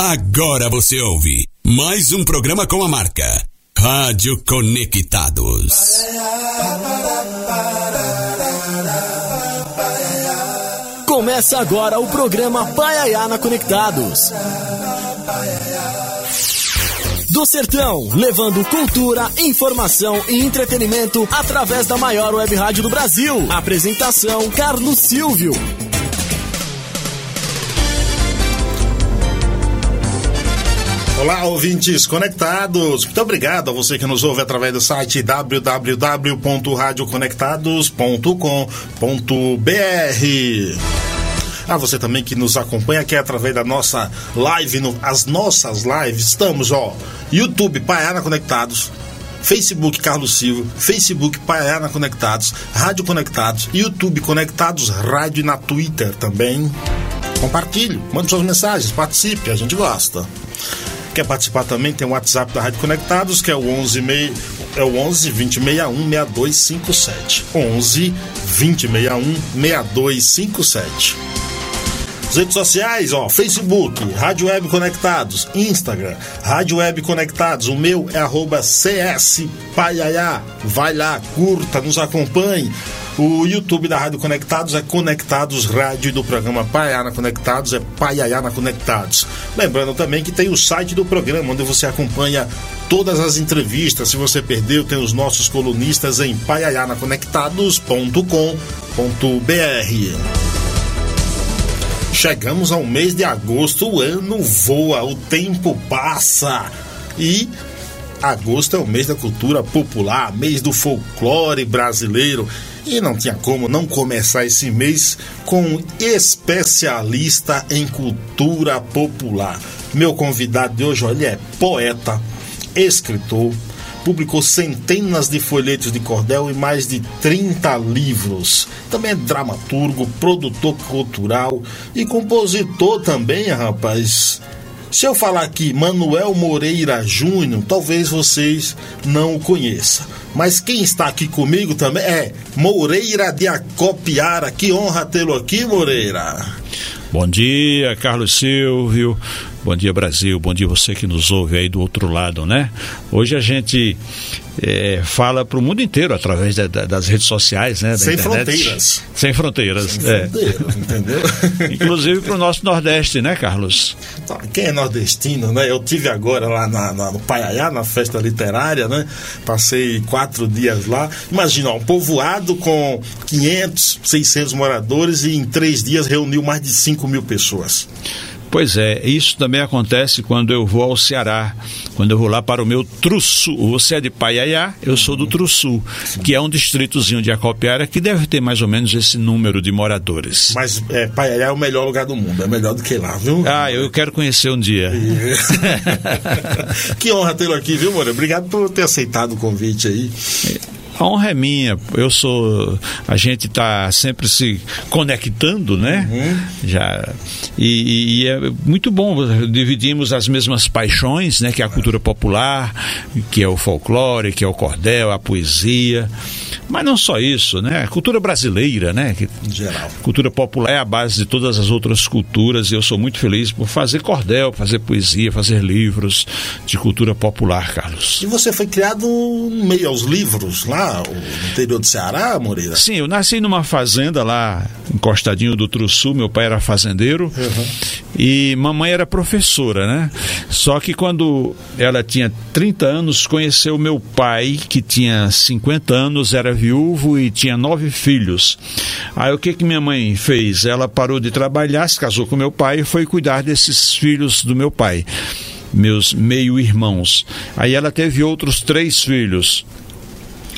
Agora você ouve mais um programa com a marca Rádio Conectados. Começa agora o programa Paiayana Conectados. Do Sertão, levando cultura, informação e entretenimento através da maior web rádio do Brasil. Apresentação Carlos Silvio. Olá, ouvintes conectados. Muito obrigado a você que nos ouve através do site www.radioconectados.com.br. A você também que nos acompanha aqui através da nossa live, no, as nossas lives. Estamos, ó, YouTube Paiana Conectados, Facebook Carlos Silva, Facebook Paiana Conectados, Rádio Conectados, YouTube Conectados, Rádio e na Twitter também. Compartilhe, mande suas mensagens, participe, a gente gosta. Quer participar também? Tem o WhatsApp da Rádio Conectados, que é o 11, mei, é o 11 2061 6257. 11 2061 6257. As redes sociais, ó, Facebook, Rádio Web Conectados, Instagram, Rádio Web Conectados. O meu é arroba CS Paiaiá. Vai lá, curta, nos acompanhe. O YouTube da Rádio Conectados é Conectados Rádio e do programa Paiana Conectados é Paiaiana Conectados. Lembrando também que tem o site do programa, onde você acompanha todas as entrevistas. Se você perdeu, tem os nossos colunistas em paiaianaconectados.com.br. Chegamos ao mês de agosto, o ano voa, o tempo passa e agosto é o mês da cultura popular, mês do folclore brasileiro. E não tinha como não começar esse mês com um especialista em cultura popular. Meu convidado de hoje, olha, é poeta, escritor, publicou centenas de folhetos de cordel e mais de 30 livros. Também é dramaturgo, produtor cultural e compositor também, rapaz. Se eu falar aqui Manuel Moreira Júnior, talvez vocês não o conheçam. Mas quem está aqui comigo também é Moreira de Acopiara. Que honra tê-lo aqui, Moreira. Bom dia, Carlos Silvio. Bom dia, Brasil. Bom dia você que nos ouve aí do outro lado, né? Hoje a gente é, fala para o mundo inteiro através da, da, das redes sociais, né? Sem fronteiras. Sem fronteiras. Sem é. fronteiras, entendeu? Inclusive para o nosso Nordeste, né, Carlos? Tá, quem é nordestino, né? Eu tive agora lá na, na, no Paiaiá, na festa literária, né? Passei quatro dias lá. Imagina, um povoado com 500, 600 moradores e em três dias reuniu mais de 5 mil pessoas. Pois é, isso também acontece quando eu vou ao Ceará, quando eu vou lá para o meu Trussu. Você é de Paiaiá, eu sou do Trussu, que é um distritozinho de Acopiara que deve ter mais ou menos esse número de moradores. Mas é, Paiaiá é o melhor lugar do mundo, é melhor do que lá, viu? Ah, eu quero conhecer um dia. que honra tê-lo aqui, viu, Moura? Obrigado por ter aceitado o convite aí. A honra é minha. Eu sou. A gente está sempre se conectando, né? Uhum. Já. E, e, é muito bom. Dividimos as mesmas paixões, né? Que é a cultura popular, que é o folclore, que é o cordel, a poesia. Mas não só isso, né? A cultura brasileira, né? Que, em geral. Cultura popular é a base de todas as outras culturas e eu sou muito feliz por fazer cordel, fazer poesia, fazer livros de cultura popular, Carlos. E você foi criado meio aos livros lá no interior do Ceará, Moreira? Sim, eu nasci numa fazenda lá, encostadinho do Trussu, meu pai era fazendeiro uhum. E mamãe era professora, né? Só que quando ela tinha 30 anos, conheceu meu pai, que tinha 50 anos, era viúvo e tinha nove filhos. Aí o que que minha mãe fez? Ela parou de trabalhar, se casou com meu pai e foi cuidar desses filhos do meu pai meus meio-irmãos. Aí ela teve outros três filhos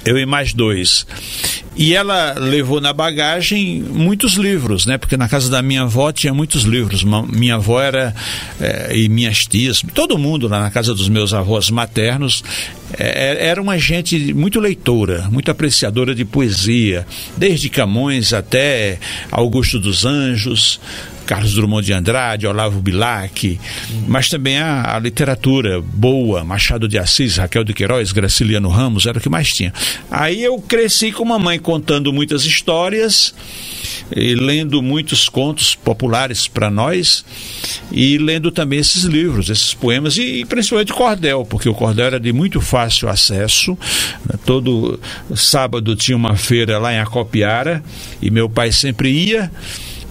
eu e mais dois. E ela levou na bagagem muitos livros, né? Porque na casa da minha avó tinha muitos livros. Minha avó era, é, e minhas tias, todo mundo lá na casa dos meus avós maternos, é, era uma gente muito leitora, muito apreciadora de poesia, desde Camões até Augusto dos Anjos, Carlos Drummond de Andrade, Olavo Bilac, mas também a, a, literatura boa, Machado de Assis, Raquel de Queiroz, Graciliano Ramos, era o que mais tinha. Aí eu cresci com uma mãe contando muitas histórias e lendo muitos contos populares para nós e lendo também esses livros, esses poemas e, e principalmente cordel, porque o cordel era de muito fácil acesso. Né? Todo sábado tinha uma feira lá em Acopiara e meu pai sempre ia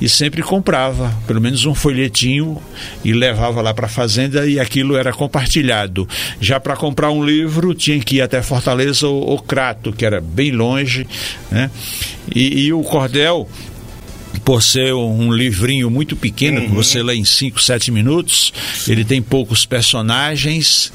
e sempre comprava pelo menos um folhetinho e levava lá para a fazenda e aquilo era compartilhado. Já para comprar um livro tinha que ir até Fortaleza ou, ou Crato, que era bem longe, né? E, e o cordel por ser um livrinho muito pequeno, uhum. que você lê em 5, 7 minutos, ele tem poucos personagens,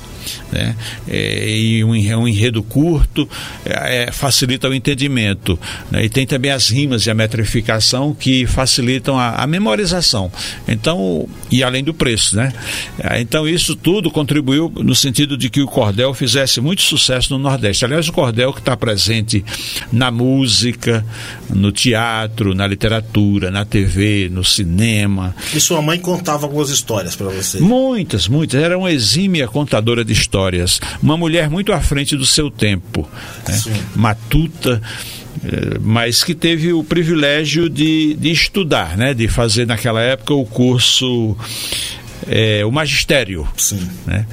né? É, e um, um, enredo curto é, é, facilita o entendimento. Né? E tem também as rimas e a metrificação que facilitam a, a, memorização. Então, e além do preço, né? É, então isso tudo contribuiu no sentido de que o cordel fizesse muito sucesso no Nordeste. Aliás, o cordel que está presente na música, no teatro, na literatura, na TV, no cinema. E sua mãe contava algumas histórias para você? Muitas, muitas. Era uma exímia contadora de histórias. Uma mulher muito à frente do seu tempo, né? matuta eh, mas que teve o privilégio de, de estudar, né? de fazer naquela época o curso, é, o magistério. Sim. Né?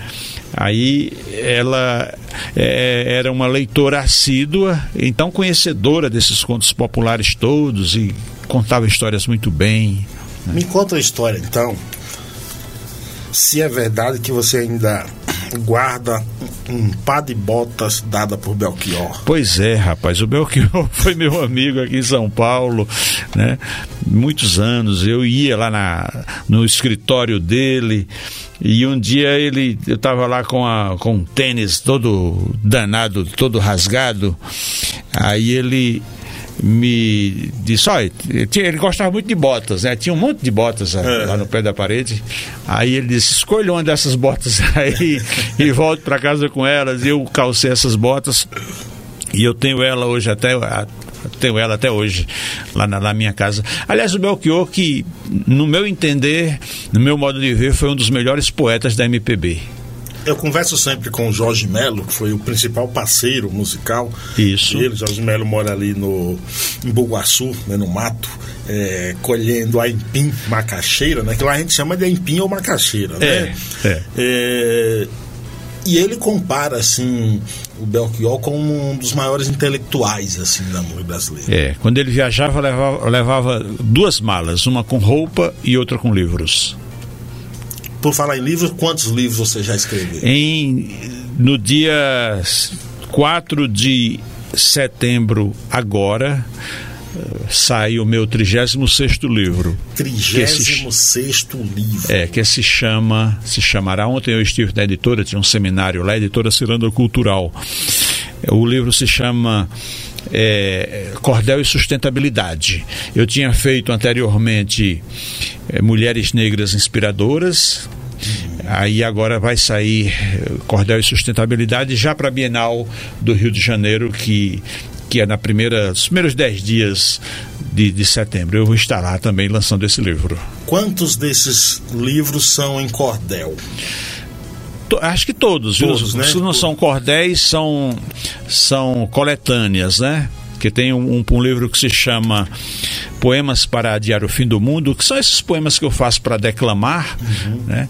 Aí ela é, era uma leitora assídua, então conhecedora desses contos populares todos e contava histórias muito bem. Né? Me conta a história então. Se é verdade que você ainda guarda um par de botas dada por Belchior. Pois é, rapaz, o Belchior foi meu amigo aqui em São Paulo, né? Muitos anos, eu ia lá na, no escritório dele e um dia ele, eu estava lá com, a, com um tênis todo danado, todo rasgado, aí ele me disse, olha, ele gostava muito de botas, né? Tinha um monte de botas é. lá no pé da parede. Aí ele disse, escolha uma dessas botas aí e volte para casa com elas. E eu calcei essas botas e eu tenho ela hoje até tenho ela até hoje lá na, na, minha casa. Aliás, o Belchior, que no meu entender, no meu modo de ver, foi um dos melhores poetas da MPB. Eu converso sempre com o Jorge Melo, que foi o principal parceiro musical. Isso. Ele, Jorge Melo, mora ali no, em Buguaçu, né, no mato, é, colhendo a empim macaxeira, né? Que lá a gente chama de empim ou macaxeira, né? É, é. é e ele compara, assim, o Belchior como um dos maiores intelectuais, assim, da música brasileira. É, quando ele viajava, levava, levava duas malas, uma com roupa e outra com livros. Por falar em livros, quantos livros você já escreveu? Em, no dia 4 de setembro, agora, sai o meu 36 livro. 36 livro. É, que se chama, se chamará. Ontem eu estive na editora, tinha um seminário lá, editora Ciranda Cultural. O livro se chama é, Cordel e Sustentabilidade. Eu tinha feito anteriormente é, Mulheres Negras Inspiradoras. Aí agora vai sair é, Cordel e Sustentabilidade já para a Bienal do Rio de Janeiro, que, que é na primeira, nos primeiros dez dias de, de setembro. Eu vou estar lá também lançando esse livro. Quantos desses livros são em cordel? Acho que todos, todos viu? Né? Se não são cordéis, são, são coletâneas, né? Que tem um, um, livro que se chama Poemas para Adiar o Fim do Mundo, que são esses poemas que eu faço para declamar, uhum. né?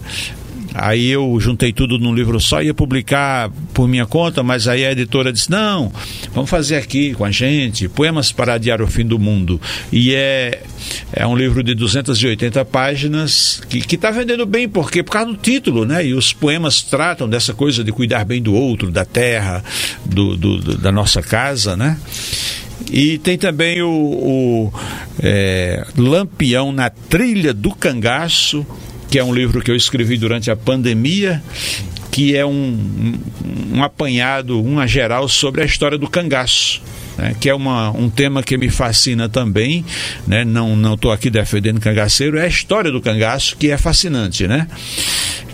Aí eu juntei tudo num livro só, ia publicar por minha conta, mas aí a editora disse: não, vamos fazer aqui com a gente, Poemas para Adiar o Fim do Mundo. E é, é um livro de 280 páginas que está vendendo bem, porque por causa do título, né? E os poemas tratam dessa coisa de cuidar bem do outro, da terra, do, do, do da nossa casa, né? E tem também o, o é, Lampião na Trilha do Cangaço, que é um livro que eu escrevi durante a pandemia, que é um, um, um apanhado, uma geral sobre a história do cangaço. Né, que é uma, um tema que me fascina também, né, não estou aqui defendendo cangaceiro, é a história do cangaço que é fascinante, né?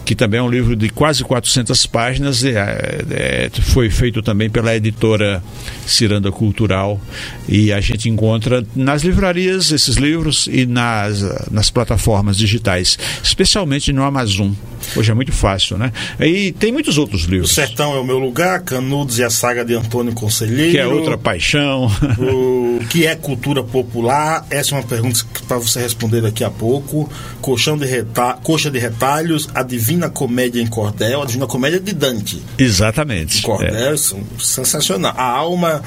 Que também é um livro de quase 400 páginas, é, é, foi feito também pela editora Ciranda Cultural e a gente encontra nas livrarias esses livros e nas, nas plataformas digitais, especialmente no Amazon. Hoje é muito fácil, né? E tem muitos outros livros. O Sertão é o meu lugar, Canudos e a saga de Antônio Conselheiro. Que é outra paixão. O que é cultura popular? Essa é uma pergunta para você responder daqui a pouco. Colchão de reta... Coxa de retalhos, a Divina Comédia em Cordel, a Divina Comédia de Dante. Exatamente. Cordel, é. sensacional. A alma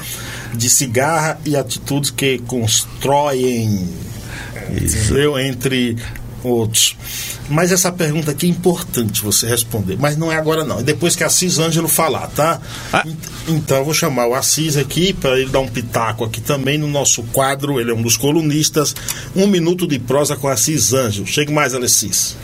de cigarra e atitudes que constroem entendeu? entre outros. Mas essa pergunta aqui é importante você responder, mas não é agora não. É depois que Assis Ângelo falar, tá? Ah. Então eu vou chamar o Assis aqui para ele dar um pitaco aqui também no nosso quadro. Ele é um dos colunistas. Um minuto de prosa com Assis Ângelo. Chegue mais, Alessis.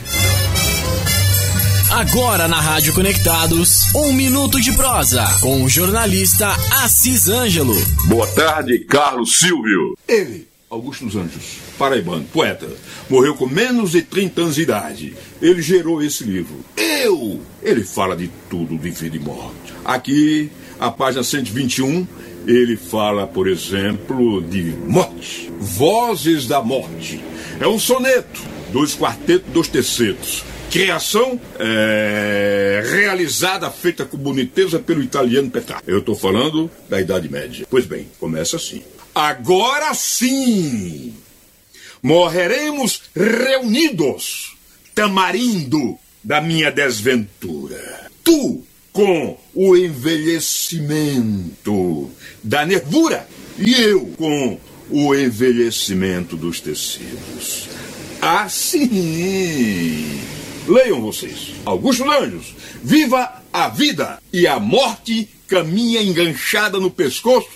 Agora na Rádio Conectados, um minuto de prosa com o jornalista Assis Ângelo. Boa tarde, Carlos Silvio. Ele, Augusto dos Anjos, paraibano, poeta, morreu com menos de 30 anos de idade. Ele gerou esse livro. Eu! Ele fala de tudo, de vida e morte. Aqui, a página 121, ele fala, por exemplo, de morte. Vozes da morte. É um soneto, dois quartetos, dois tercetos criação é, realizada, feita com boniteza pelo italiano Petrarca. Eu estou falando da Idade Média. Pois bem, começa assim. Agora sim, morreremos reunidos, tamarindo da minha desventura. Tu com o envelhecimento da nervura e eu com o envelhecimento dos tecidos. Assim Leiam vocês. Augusto Lanjos, viva a vida e a morte caminha enganchada no pescoço.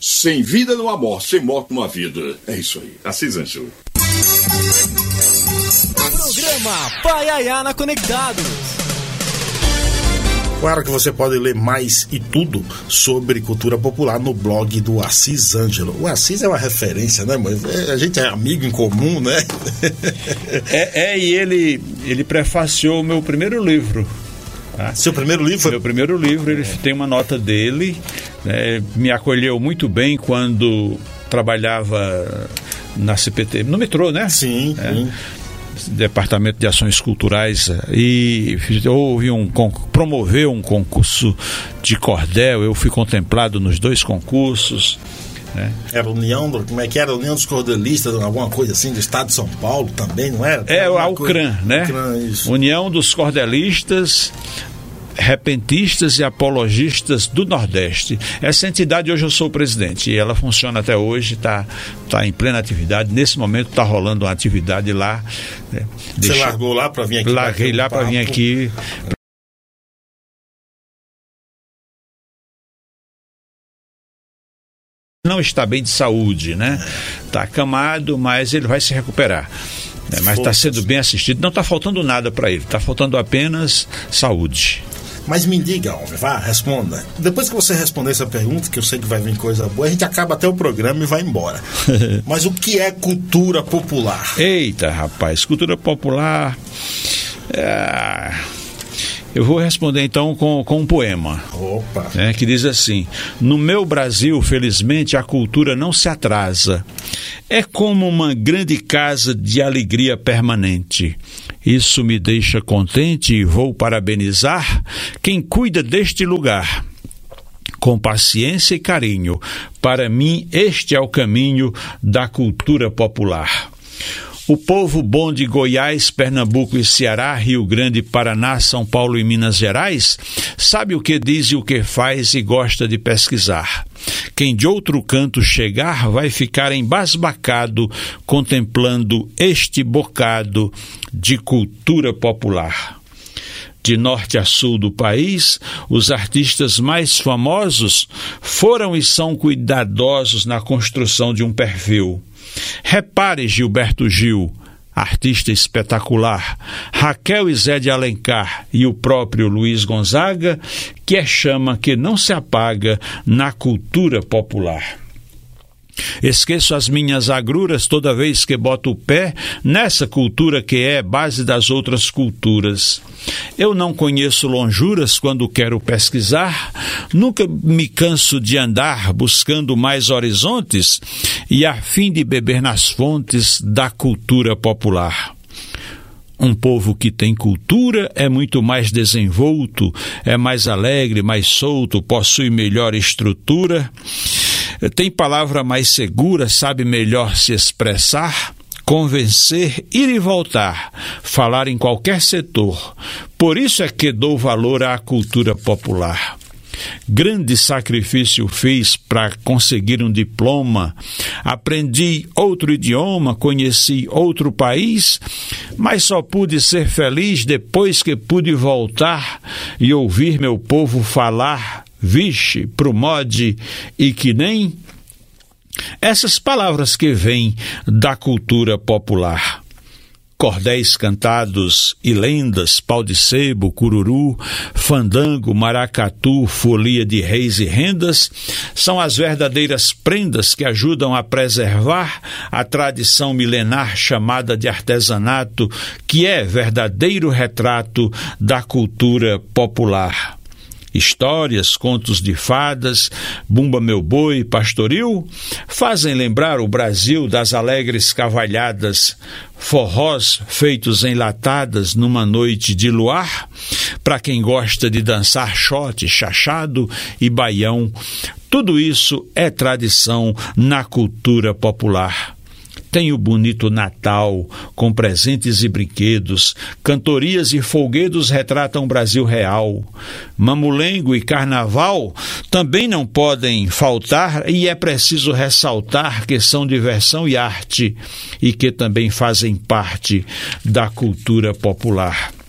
Sem vida não há morte, sem morte não há vida. É isso aí. Assis Ancho. Programa Pai Ayana Conectados. Claro que você pode ler mais e tudo sobre cultura popular no blog do Assis Ângelo. O Assis é uma referência, né, mãe? A gente é amigo em comum, né? é, é, e ele, ele prefaciou o meu primeiro livro. Tá? Seu primeiro livro? Meu primeiro livro, ele tem uma nota dele. Né? Me acolheu muito bem quando trabalhava na CPT, no metrô, né? Sim, é. sim. Departamento de Ações Culturais e houve um promoveu um concurso de cordel. Eu fui contemplado nos dois concursos. Né? Era a União, como é que era? União dos Cordelistas, alguma coisa assim, do Estado de São Paulo também, não era? É, a UCRAN, né? UCRAN, União dos Cordelistas repentistas e apologistas do Nordeste. Essa entidade hoje eu sou o presidente e ela funciona até hoje, está tá em plena atividade. Nesse momento está rolando uma atividade lá. Né? Você largou lá para vir aqui? Larguei lá para vir aqui. Não está bem de saúde, né? Está acamado, mas ele vai se recuperar. Né? Mas está sendo bem assistido. Não está faltando nada para ele, está faltando apenas saúde. Mas me diga, homem, vá, responda. Depois que você responder essa pergunta, que eu sei que vai vir coisa boa, a gente acaba até o programa e vai embora. Mas o que é cultura popular? Eita, rapaz, cultura popular. É... Eu vou responder então com, com um poema. Opa! Né, que diz assim: No meu Brasil, felizmente, a cultura não se atrasa. É como uma grande casa de alegria permanente. Isso me deixa contente e vou parabenizar quem cuida deste lugar. Com paciência e carinho, para mim este é o caminho da cultura popular. O povo bom de Goiás, Pernambuco e Ceará, Rio Grande, Paraná, São Paulo e Minas Gerais, sabe o que diz e o que faz e gosta de pesquisar. Quem de outro canto chegar vai ficar embasbacado contemplando este bocado de cultura popular. De norte a sul do país, os artistas mais famosos foram e são cuidadosos na construção de um perfil Repare Gilberto Gil, artista espetacular, Raquel e Zé de Alencar e o próprio Luiz Gonzaga, que é chama que não se apaga na cultura popular. Esqueço as minhas agruras toda vez que boto o pé nessa cultura que é base das outras culturas. Eu não conheço lonjuras quando quero pesquisar, nunca me canso de andar buscando mais horizontes e a fim de beber nas fontes da cultura popular. Um povo que tem cultura é muito mais desenvolto, é mais alegre, mais solto, possui melhor estrutura tem palavra mais segura, sabe melhor se expressar, convencer, ir e voltar, falar em qualquer setor. Por isso é que dou valor à cultura popular. Grande sacrifício fiz para conseguir um diploma, aprendi outro idioma, conheci outro país, mas só pude ser feliz depois que pude voltar e ouvir meu povo falar vixe, promode e que nem. Essas palavras que vêm da cultura popular. Cordéis cantados e lendas, pau de sebo, cururu, fandango, maracatu, folia de reis e rendas, são as verdadeiras prendas que ajudam a preservar a tradição milenar chamada de artesanato, que é verdadeiro retrato da cultura popular histórias, contos de fadas, Bumba Meu Boi, Pastoril, fazem lembrar o Brasil das alegres cavalhadas, forrós feitos em latadas numa noite de luar, para quem gosta de dançar xote, chachado e baião. Tudo isso é tradição na cultura popular. Tem o bonito Natal, com presentes e brinquedos, cantorias e folguedos retratam o Brasil real. Mamulengo e carnaval também não podem faltar e é preciso ressaltar que são diversão e arte e que também fazem parte da cultura popular.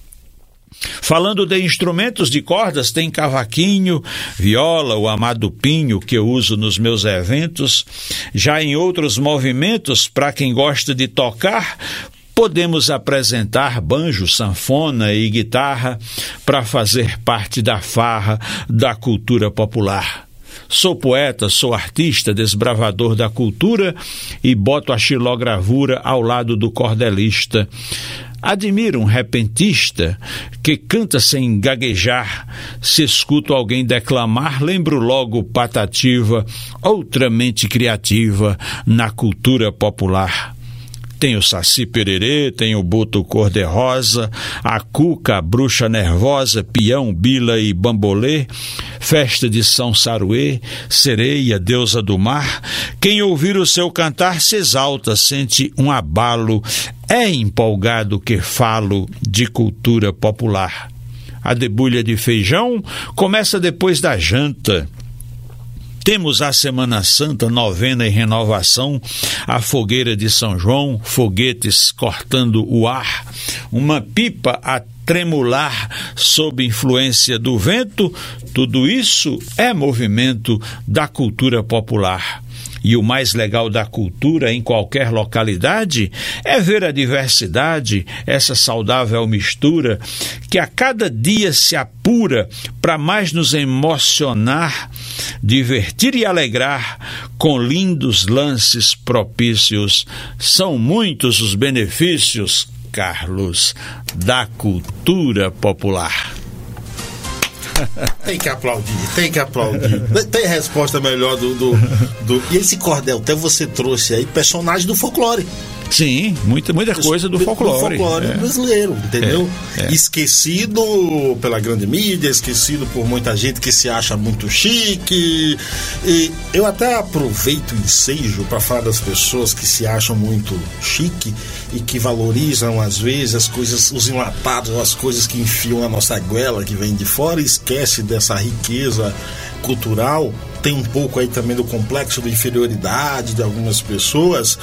Falando de instrumentos de cordas, tem cavaquinho, viola, o amado pinho que eu uso nos meus eventos. Já em outros movimentos, para quem gosta de tocar, podemos apresentar banjo, sanfona e guitarra para fazer parte da farra da cultura popular. Sou poeta, sou artista, desbravador da cultura e boto a xilogravura ao lado do cordelista. Admiro um repentista que canta sem gaguejar. Se escuto alguém declamar, lembro logo Patativa, outra mente criativa na cultura popular. Tem o Saci Pererê, tem o Boto Cor-de-Rosa, a Cuca, a Bruxa Nervosa, Pião, Bila e Bambolê, Festa de São Saruê, Sereia, Deusa do Mar. Quem ouvir o seu cantar se exalta, sente um abalo, é empolgado que falo de cultura popular. A debulha de feijão começa depois da janta. Temos a Semana Santa, novena e renovação, a fogueira de São João, foguetes cortando o ar, uma pipa a tremular sob influência do vento, tudo isso é movimento da cultura popular. E o mais legal da cultura em qualquer localidade é ver a diversidade, essa saudável mistura que a cada dia se apura para mais nos emocionar, divertir e alegrar com lindos lances propícios. São muitos os benefícios, Carlos, da cultura popular. Tem que aplaudir, tem que aplaudir. Tem resposta melhor do, do, do. E esse cordel, até você trouxe aí personagem do folclore. Sim, muita, muita coisa do folclore. Do folclore é. brasileiro, entendeu? É, é. Esquecido pela grande mídia, esquecido por muita gente que se acha muito chique. E eu até aproveito o ensejo para falar das pessoas que se acham muito chique e que valorizam às vezes as coisas, os enlatados, as coisas que enfiam a nossa goela que vem de fora e esquece dessa riqueza cultural. Tem um pouco aí também do complexo de inferioridade de algumas pessoas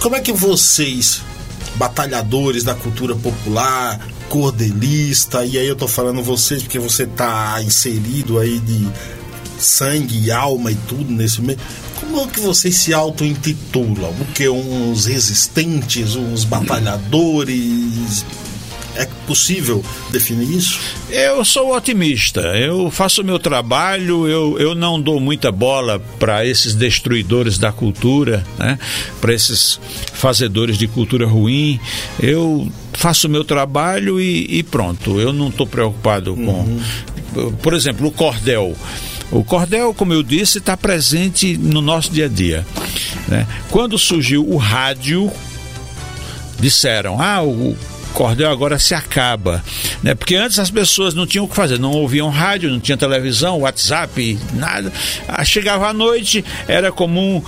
como é que vocês, batalhadores da cultura popular, cordelista, e aí eu tô falando vocês porque você tá inserido aí de sangue e alma e tudo nesse meio. Como é que vocês se auto-intitulam? O que? Uns resistentes, uns batalhadores? É possível definir isso? Eu sou otimista. Eu faço o meu trabalho, eu, eu não dou muita bola para esses destruidores da cultura, né? para esses fazedores de cultura ruim. Eu faço o meu trabalho e, e pronto. Eu não estou preocupado uhum. com. Por exemplo, o cordel. O cordel, como eu disse, está presente no nosso dia a dia. Né? Quando surgiu o rádio, disseram: ah, o cordel agora se acaba, né? Porque antes as pessoas não tinham o que fazer, não ouviam rádio, não tinha televisão, WhatsApp, nada. Ah, chegava à noite, era comum,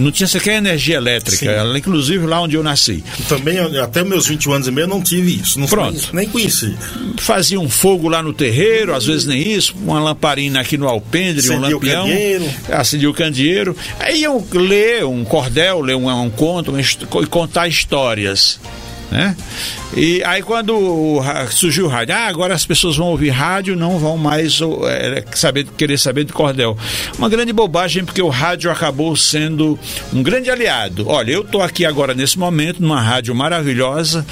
não tinha sequer energia elétrica, Ela, inclusive lá onde eu nasci. Também, até meus 20 anos e meio, eu não tive isso. Não Pronto. Nem conheci. Fazia um fogo lá no terreiro, às vezes nem isso, uma lamparina aqui no alpendre, um lampião. Acendia o candeeiro. Aí iam ler um cordel, ler um, um conto e contar histórias né? E aí quando surgiu o rádio, ah, agora as pessoas vão ouvir rádio, não vão mais é, saber, querer saber de cordel. Uma grande bobagem, porque o rádio acabou sendo um grande aliado. Olha, eu estou aqui agora nesse momento, numa rádio maravilhosa,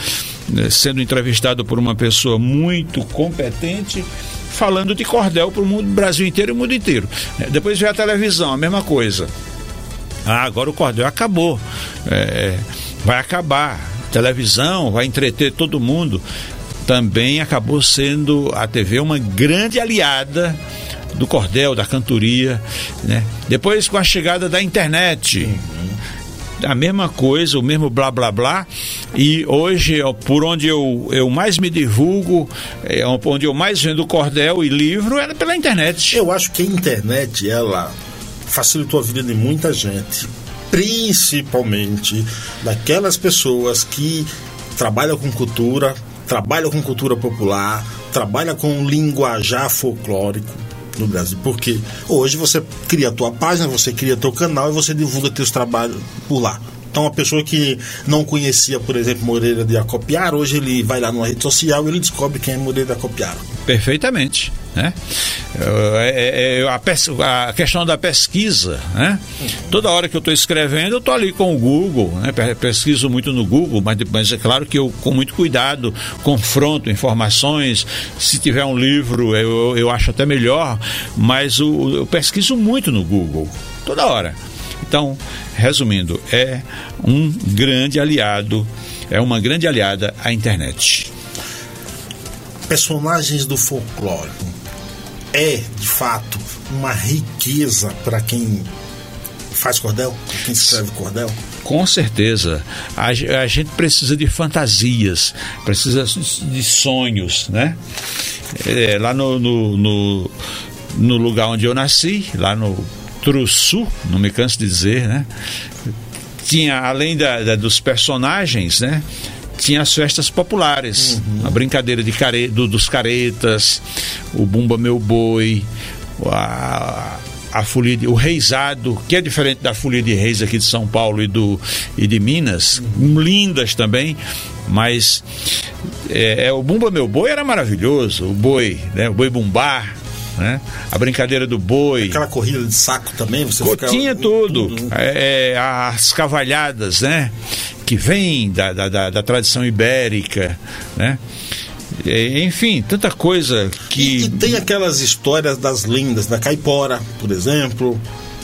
né, sendo entrevistado por uma pessoa muito competente falando de cordel para o mundo, Brasil inteiro e o mundo inteiro. É, depois veio a televisão, a mesma coisa. Ah, agora o cordel acabou. É, vai acabar televisão, vai entreter todo mundo. Também acabou sendo a TV uma grande aliada do cordel, da cantoria, né? Depois com a chegada da internet, a mesma coisa, o mesmo blá blá blá. E hoje, por onde eu, eu mais me divulgo, é, onde eu mais vendo cordel e livro, é pela internet. Eu acho que a internet, ela facilitou a vida de muita gente principalmente daquelas pessoas que trabalham com cultura, trabalham com cultura popular, trabalham com linguajar folclórico no Brasil. Porque hoje você cria a tua página, você cria teu canal e você divulga teus trabalhos por lá. Então, uma pessoa que não conhecia, por exemplo, Moreira de Acopiar, hoje ele vai lá numa rede social e ele descobre quem é Moreira de Acopiar. Perfeitamente. Né? É, é, é a, a, questão da pesquisa, né? Toda hora que eu estou escrevendo, eu estou ali com o Google, né? pesquiso muito no Google, mas, mas, é claro que eu, com muito cuidado, confronto informações. Se tiver um livro, eu, eu acho até melhor, mas o, eu pesquiso muito no Google, toda hora. Então, resumindo, é um grande aliado, é uma grande aliada à internet. Personagens do folclore é, de fato, uma riqueza para quem faz cordel, quem escreve cordel? Com certeza. A, a, gente precisa de fantasias, precisa de sonhos, né? É, lá no, no, no, no, lugar onde eu nasci, lá no Trussu, não me canso de dizer, né? Tinha, além da, da dos personagens, né? tinha as festas populares, uhum. a brincadeira de care, do, dos caretas, o Bumba Meu Boi, a, a folia de, o reisado, que é diferente da folia de reis aqui de São Paulo e, do, e de Minas, uhum. lindas também, mas é, é, o Bumba Meu Boi era maravilhoso, o boi, né, o boi bumbar, né? A brincadeira do boi. Aquela corrida de saco também, você fica... Tinha tudo. tudo. É, é, as cavalhadas, né? Que vem da, da, da, da tradição ibérica, né? É, enfim, tanta coisa que. E, e, tem aquelas histórias das lendas, da caipora, por exemplo,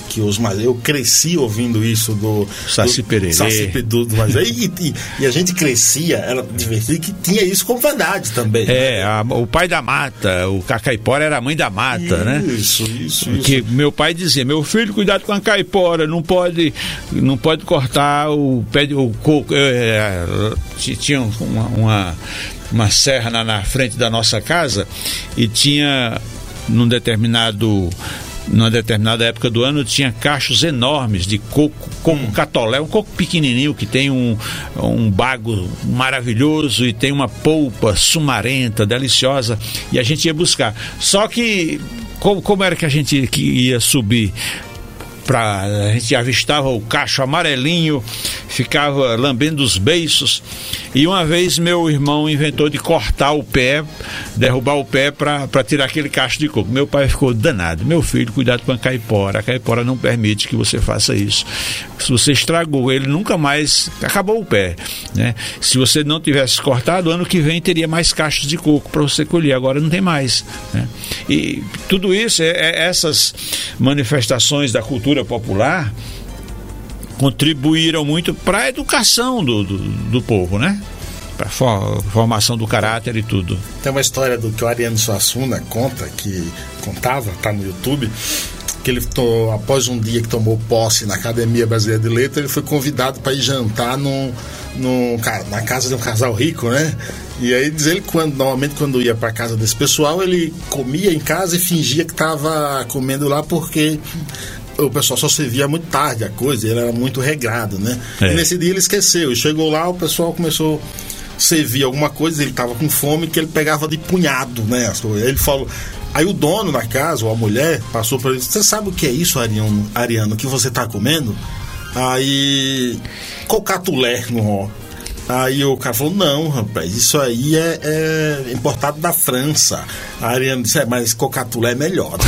que os mais eu cresci ouvindo isso do Saci Pererê. Saci do, e, e, e, a gente crescia, era divertido que tinha isso como verdade também. É, a, o pai da mata, o caipora era a mãe da mata, isso, né? Isso, isso, Que meu pai dizia: "Meu filho, cuidado com a caipora, não pode não pode cortar o pé de, o coco, é, é, tinha uma, uma uma serra na, na frente da nossa casa e tinha num determinado numa determinada época do ano tinha cachos enormes de coco, coco hum. catolé, um coco pequenininho que tem um, um bago maravilhoso e tem uma polpa sumarenta, deliciosa, e a gente ia buscar. Só que como, como era que a gente ia subir? Pra, a gente avistava o cacho amarelinho, ficava lambendo os beiços. E uma vez meu irmão inventou de cortar o pé, derrubar o pé para tirar aquele cacho de coco. Meu pai ficou danado. Meu filho, cuidado com a caipora. A caipora não permite que você faça isso. Se você estragou ele, nunca mais acabou o pé. Né? Se você não tivesse cortado, ano que vem teria mais cachos de coco para você colher. Agora não tem mais. Né? E tudo isso, é, é essas manifestações da cultura popular contribuíram muito para a educação do, do, do, povo, né? Para a formação do caráter e tudo. Tem uma história do que o Ariano Suassuna conta, que contava, tá no YouTube, que ele após um dia que tomou posse na Academia Brasileira de Letras, ele foi convidado para ir jantar num, num, na casa de um casal rico, né? E aí diz ele quando, normalmente quando ia para casa desse pessoal, ele comia em casa e fingia que estava comendo lá porque o pessoal só servia muito tarde a coisa, ele era muito regrado, né? É. E nesse dia ele esqueceu, e chegou lá, o pessoal começou a servir alguma coisa, ele estava com fome, que ele pegava de punhado, né? Ele falou. Aí o dono da casa, ou a mulher, passou para ele: Você sabe o que é isso, Ariano, Ariano que você está comendo? Aí. Cocatulé no Aí o cara falou: não, rapaz, isso aí é, é importado da França. A Ariane disse: é, mas Cocatula é melhor.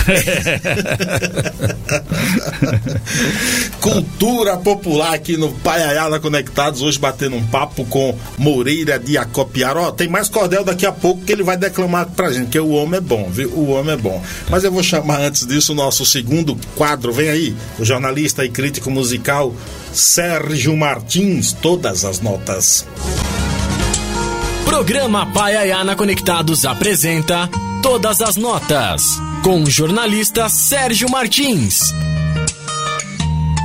Cultura popular aqui no Paiaiala Conectados, hoje batendo um papo com Moreira de Acopiar. Ó, tem mais cordel daqui a pouco que ele vai declamar pra gente, que o homem é bom, viu? O homem é bom. Mas eu vou chamar antes disso o nosso segundo quadro. Vem aí, o jornalista e crítico musical Sérgio Martins, todas as notas. Programa Paiaiana Conectados apresenta Todas as Notas, com o jornalista Sérgio Martins.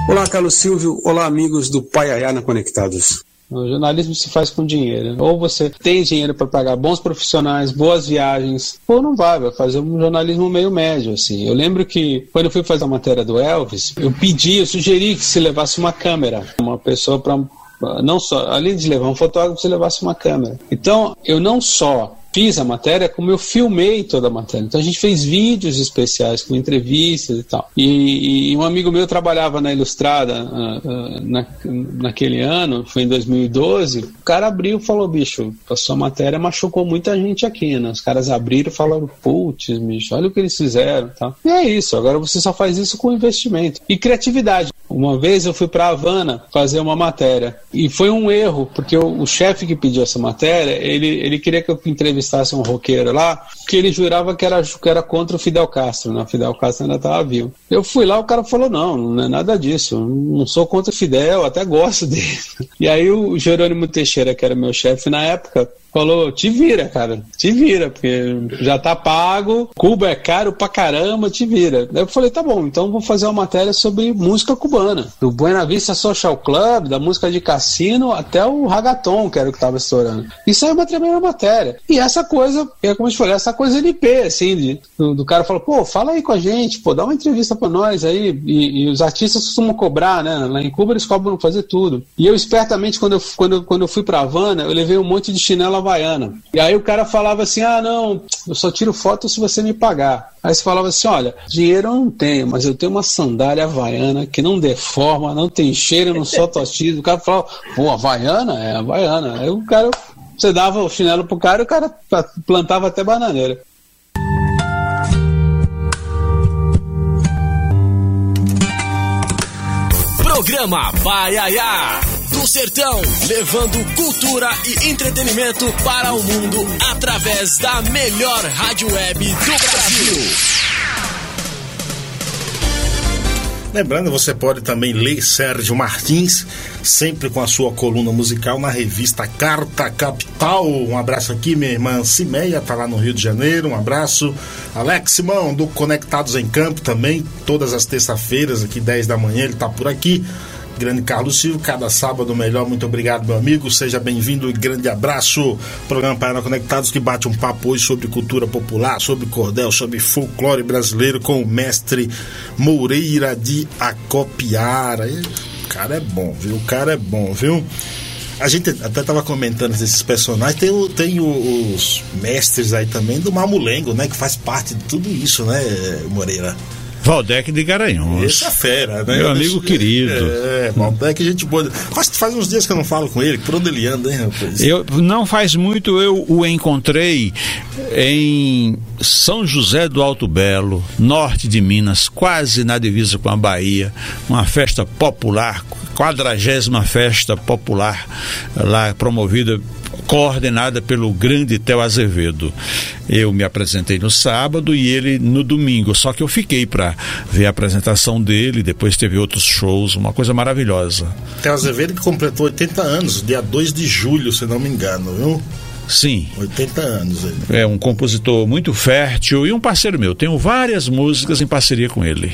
Olá, Carlos Silvio. Olá, amigos do Paiaiana Conectados. O jornalismo se faz com dinheiro. Ou você tem dinheiro para pagar bons profissionais, boas viagens, ou não vai, vai fazer um jornalismo meio médio, assim. Eu lembro que quando eu fui fazer a matéria do Elvis, eu pedi, eu sugeri que se levasse uma câmera, uma pessoa para não só, além de levar um fotógrafo, você levasse uma câmera. Então, eu não só fiz a matéria, como eu filmei toda a matéria. Então a gente fez vídeos especiais com entrevistas e tal. E, e um amigo meu trabalhava na Ilustrada uh, uh, na, naquele ano, foi em 2012. O cara abriu e falou: bicho, a sua matéria machucou muita gente aqui, né? Os caras abriram e falaram: putz, bicho, olha o que eles fizeram. Tá? E é isso, agora você só faz isso com investimento e criatividade. Uma vez eu fui para Havana fazer uma matéria e foi um erro, porque o, o chefe que pediu essa matéria, ele, ele queria que eu entrevistasse um roqueiro lá, que ele jurava que era, que era contra o Fidel Castro, né? O Fidel Castro ainda estava vivo. Eu fui lá, o cara falou: não, não é nada disso, não sou contra o Fidel, até gosto dele. E aí o Jerônimo Teixeira, que era meu chefe na época, falou: te vira, cara, te vira, porque já tá pago, Cuba é caro pra caramba, te vira. Daí eu falei: tá bom, então vou fazer uma matéria sobre música cubana, do Buena Vista Social Club, da música de cassino até o ragaton, que era o que tava estourando. Isso é uma tremenda matéria. E essa coisa, é como eu te falei, essa coisa LP, assim, de, do, do, cara falou: pô, fala aí com a gente, pô, dá uma entrevista pra nós aí. E, e os artistas costumam cobrar, né? Lá em Cuba eles cobram fazer tudo. E eu, espertamente, quando eu, quando, quando eu fui pra Havana, eu levei um monte de chinelo Havaiana. E aí o cara falava assim: ah, não, eu só tiro foto se você me pagar. Aí você falava assim: olha, dinheiro eu não tenho, mas eu tenho uma sandália havaiana que não deforma, não tem cheiro, não solta. O cara falava: pô, havaiana? É havaiana. Aí o cara, você dava o chinelo pro cara e o cara plantava até bananeira. Programa Baiaia do Sertão, levando cultura e entretenimento para o mundo através da melhor rádio web do Brasil. Lembrando, você pode também ler Sérgio Martins, sempre com a sua coluna musical na revista Carta Capital. Um abraço aqui, minha irmã Cimeia, tá lá no Rio de Janeiro. Um abraço. Alex Simão, do Conectados em Campo também, todas as terças-feiras, aqui 10 da manhã, ele tá por aqui grande Carlos Silva, cada sábado melhor. Muito obrigado, meu amigo. Seja bem-vindo e grande abraço. Programa Paraná Conectados que bate um papo hoje sobre cultura popular, sobre cordel, sobre folclore brasileiro com o mestre Moreira de Acopiara. O cara é bom, viu? O cara é bom, viu? A gente até tava comentando desses personagens, tem, tem os mestres aí também do Mamulengo, né? Que faz parte de tudo isso, né, Moreira? Valdec de Garanhuns. Esse é fera, né? Meu amigo querido. É, Valdec, a gente. Quase faz uns dias que eu não falo com ele, por onde ele anda, hein, rapaz? Eu, não faz muito eu o encontrei em São José do Alto Belo, norte de Minas, quase na divisa com a Bahia, uma festa popular, quadragésima festa popular lá promovida coordenada pelo grande Theo Azevedo. Eu me apresentei no sábado e ele no domingo, só que eu fiquei para ver a apresentação dele, depois teve outros shows, uma coisa maravilhosa. Theo Azevedo que completou 80 anos, dia 2 de julho, se não me engano, viu? Sim. 80 anos ele. É um compositor muito fértil e um parceiro meu. Tenho várias músicas em parceria com ele.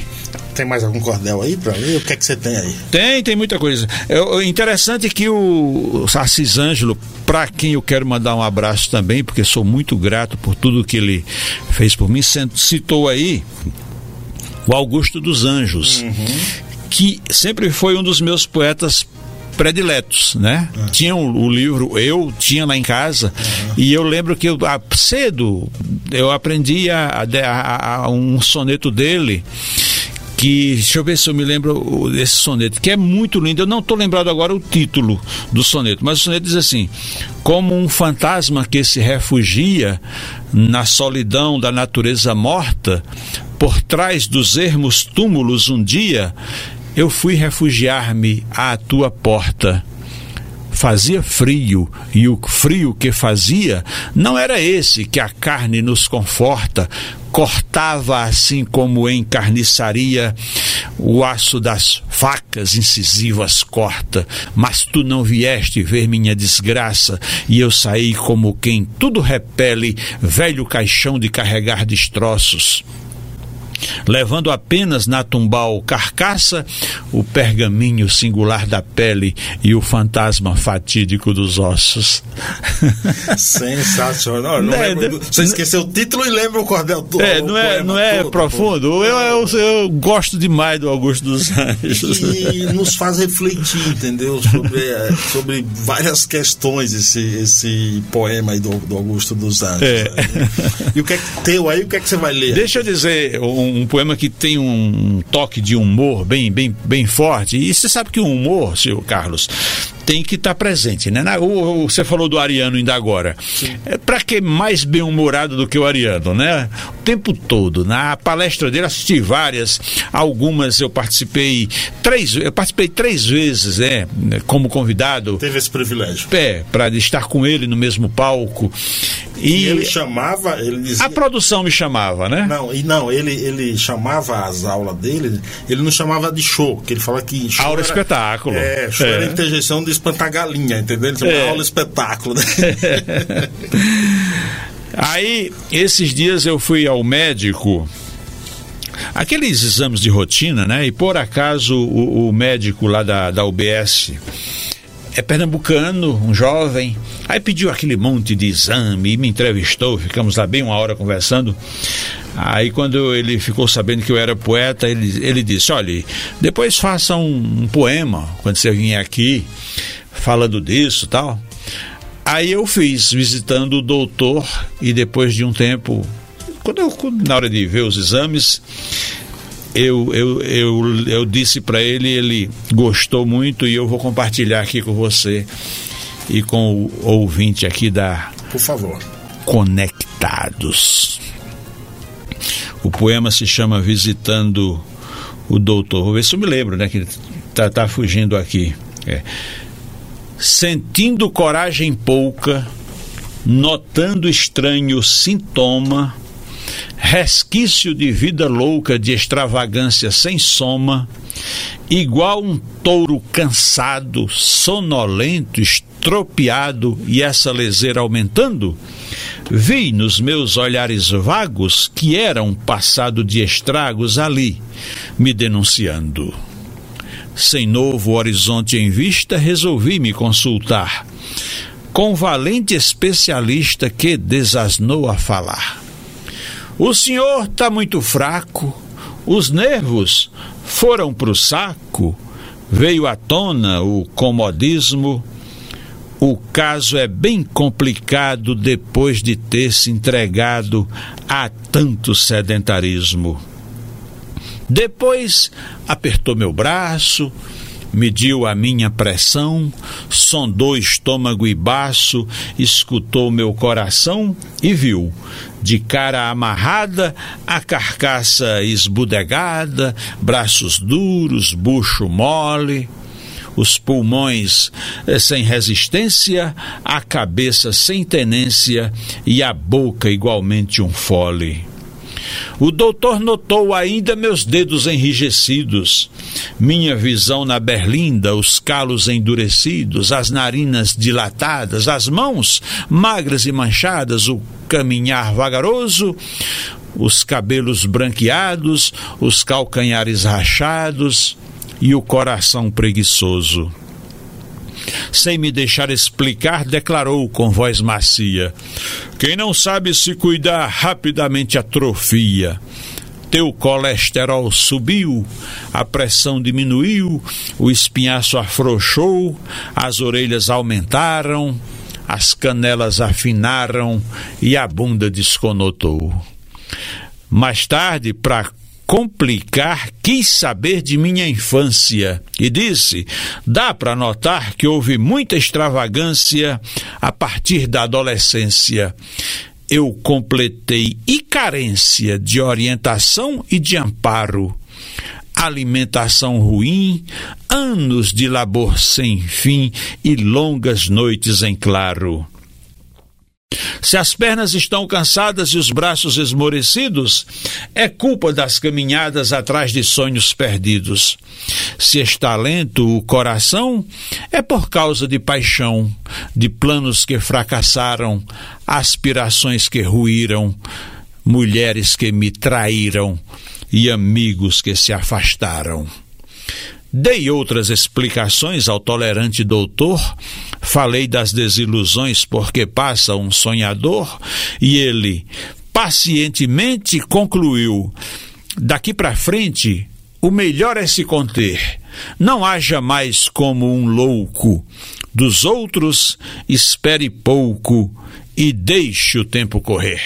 Tem mais algum cordel aí para ver? O que é que você tem aí? Tem, tem muita coisa. É interessante que o Assis Ângelo, para quem eu quero mandar um abraço também, porque sou muito grato por tudo que ele fez por mim, citou aí o Augusto dos Anjos, uhum. que sempre foi um dos meus poetas prediletos, né? Uhum. Tinha o, o, livro, eu tinha lá em casa, e eu lembro que eu, a, cedo eu aprendi a, a, a, um soneto dele que, deixa eu ver se eu me lembro desse soneto, que é muito lindo. Eu não estou lembrado agora o título do soneto, mas o soneto diz assim: Como um fantasma que se refugia na solidão da natureza morta, por trás dos ermos túmulos um dia, eu fui refugiar-me à tua porta. Fazia frio, e o frio que fazia não era esse que a carne nos conforta, cortava assim como em carniçaria o aço das facas incisivas corta, mas tu não vieste ver minha desgraça, e eu saí como quem tudo repele, velho caixão de carregar destroços levando apenas na tumbal carcaça o pergaminho singular da pele e o fantasma fatídico dos ossos. Sensacional. Não é, lembro, você esqueceu o título e lembra o cordel todo. É, não é, não é todo, profundo. Eu, eu, eu, gosto demais do Augusto dos Anjos. E nos faz refletir, entendeu? Sobre, é, sobre várias questões esse, esse poema aí do, do Augusto dos Anjos. É. E o que é que teu aí, o que é que você vai ler? Deixa eu dizer um um, poema que tem um toque de humor bem, bem, bem forte. E você sabe que o humor, senhor Carlos, tem que estar tá presente, né? Na, o, você falou do Ariano ainda agora. É, para que mais bem-humorado do que o Ariano, né? O tempo todo. Na palestra dele assisti várias, algumas eu participei três, eu participei três vezes, né? Como convidado. Teve esse privilégio. É, para estar com ele no mesmo palco. E, ele chamava, ele dizia... A produção me chamava, né? Não, e não, ele, ele chamava as aulas dele, ele não chamava de show, que ele fala que show aula era, espetáculo. É, show é. era interjeição de espantar galinha, entendeu? Ele chama é. aula espetáculo. Né? Aí, esses dias eu fui ao médico aqueles exames de rotina, né? E por acaso o, o médico lá da, da UBS é pernambucano, um jovem. Aí pediu aquele monte de exame e me entrevistou, ficamos lá bem uma hora conversando. Aí quando ele ficou sabendo que eu era poeta, ele, ele disse, olha, depois faça um, um poema quando você vier aqui, falando disso tal. Aí eu fiz, visitando o doutor, e depois de um tempo, quando eu, na hora de ver os exames, eu, eu, eu, eu disse para ele, ele gostou muito e eu vou compartilhar aqui com você e com o ouvinte aqui da. Por favor. Conectados. O poema se chama Visitando o Doutor. Vou ver se eu me lembro, né? Que tá, tá fugindo aqui. É. Sentindo coragem pouca, notando estranho sintoma, resquício de vida louca, de extravagância sem soma, igual um touro cansado, sonolento, estropiado e essa leseira aumentando, vi nos meus olhares vagos que era um passado de estragos ali, me denunciando. Sem novo horizonte em vista, resolvi me consultar com valente especialista que desasnou a falar. O senhor está muito fraco, os nervos foram para o saco, veio à tona o comodismo. O caso é bem complicado depois de ter se entregado a tanto sedentarismo. Depois apertou meu braço, mediu a minha pressão, sondou estômago e baço, escutou meu coração e viu, de cara amarrada, a carcaça esbudegada, braços duros, bucho mole, os pulmões eh, sem resistência, a cabeça sem tenência e a boca igualmente um fole. O doutor notou ainda meus dedos enrijecidos, minha visão na berlinda, os calos endurecidos, as narinas dilatadas, as mãos magras e manchadas, o caminhar vagaroso, os cabelos branqueados, os calcanhares rachados e o coração preguiçoso sem me deixar explicar, declarou com voz macia: Quem não sabe se cuidar rapidamente atrofia. Teu colesterol subiu, a pressão diminuiu, o espinhaço afrouxou, as orelhas aumentaram, as canelas afinaram e a bunda desconotou. Mais tarde, para complicar, quis saber de minha infância e disse: dá para notar que houve muita extravagância a partir da adolescência. Eu completei e carência de orientação e de amparo alimentação ruim, anos de labor sem fim e longas noites em claro. Se as pernas estão cansadas e os braços esmorecidos, é culpa das caminhadas atrás de sonhos perdidos. Se está lento o coração, é por causa de paixão, de planos que fracassaram, aspirações que ruíram, mulheres que me traíram e amigos que se afastaram. Dei outras explicações ao tolerante doutor, falei das desilusões porque passa um sonhador, e ele pacientemente concluiu: daqui para frente, o melhor é se conter. Não haja mais como um louco. Dos outros, espere pouco e deixe o tempo correr.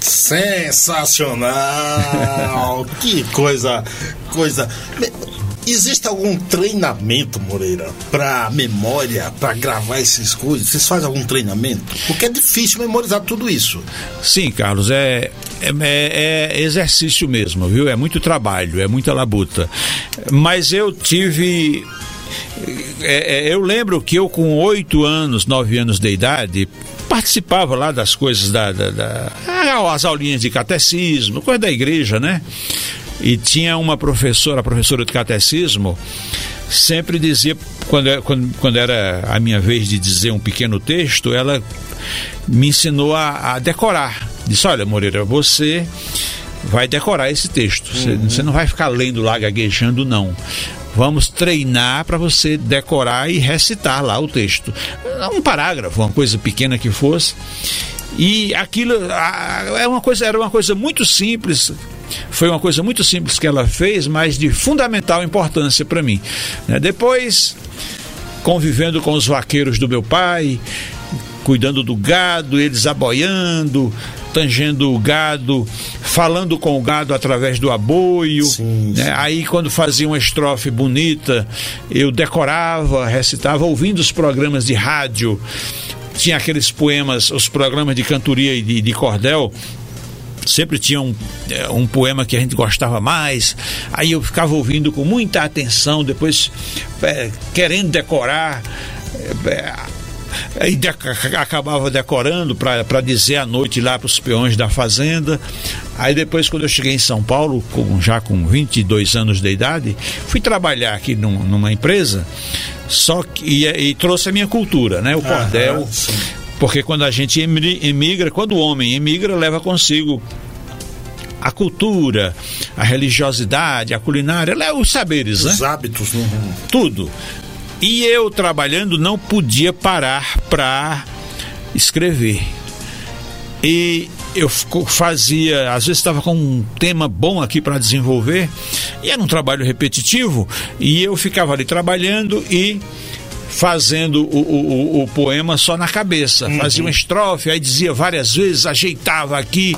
Sensacional! que coisa, coisa. Existe algum treinamento, Moreira, para memória, para gravar essas coisas? Vocês fazem algum treinamento? Porque é difícil memorizar tudo isso. Sim, Carlos, é, é, é, é exercício mesmo, viu? É muito trabalho, é muita labuta. Mas eu tive é, é, eu lembro que eu com oito anos, nove anos de idade, participava lá das coisas da, da, da, as aulinhas de catecismo, coisa da igreja, né? E tinha uma professora, a professora de catecismo, sempre dizia, quando, quando, quando era a minha vez de dizer um pequeno texto, ela me ensinou a, a decorar. Disse: Olha, Moreira, você vai decorar esse texto. Você, uhum. você não vai ficar lendo lá, gaguejando, não. Vamos treinar para você decorar e recitar lá o texto. Um parágrafo, uma coisa pequena que fosse. E aquilo é uma coisa, era uma coisa muito simples, foi uma coisa muito simples que ela fez, mas de fundamental importância para mim. Né? Depois, convivendo com os vaqueiros do meu pai, cuidando do gado, eles aboiando, tangendo o gado, falando com o gado através do aboio. Sim, né? Aí, quando fazia uma estrofe bonita, eu decorava, recitava, ouvindo os programas de rádio. Tinha aqueles poemas, os programas de cantoria e de, de cordel, sempre tinha um, é, um poema que a gente gostava mais, aí eu ficava ouvindo com muita atenção, depois é, querendo decorar. É, aí de, acabava decorando para dizer à noite lá para os peões da fazenda. Aí depois, quando eu cheguei em São Paulo, com, já com 22 anos de idade, fui trabalhar aqui num, numa empresa, só que e, e, trouxe a minha cultura, né? O cordel. Porque quando a gente emigra, quando o homem emigra, leva consigo a cultura, a religiosidade, a culinária, os saberes, Os né? hábitos, né? Tudo. E eu trabalhando não podia parar para escrever. E eu fazia, às vezes estava com um tema bom aqui para desenvolver, e era um trabalho repetitivo, e eu ficava ali trabalhando e fazendo o, o, o, poema só na cabeça. Uhum. Fazia uma estrofe, aí dizia várias vezes, ajeitava aqui,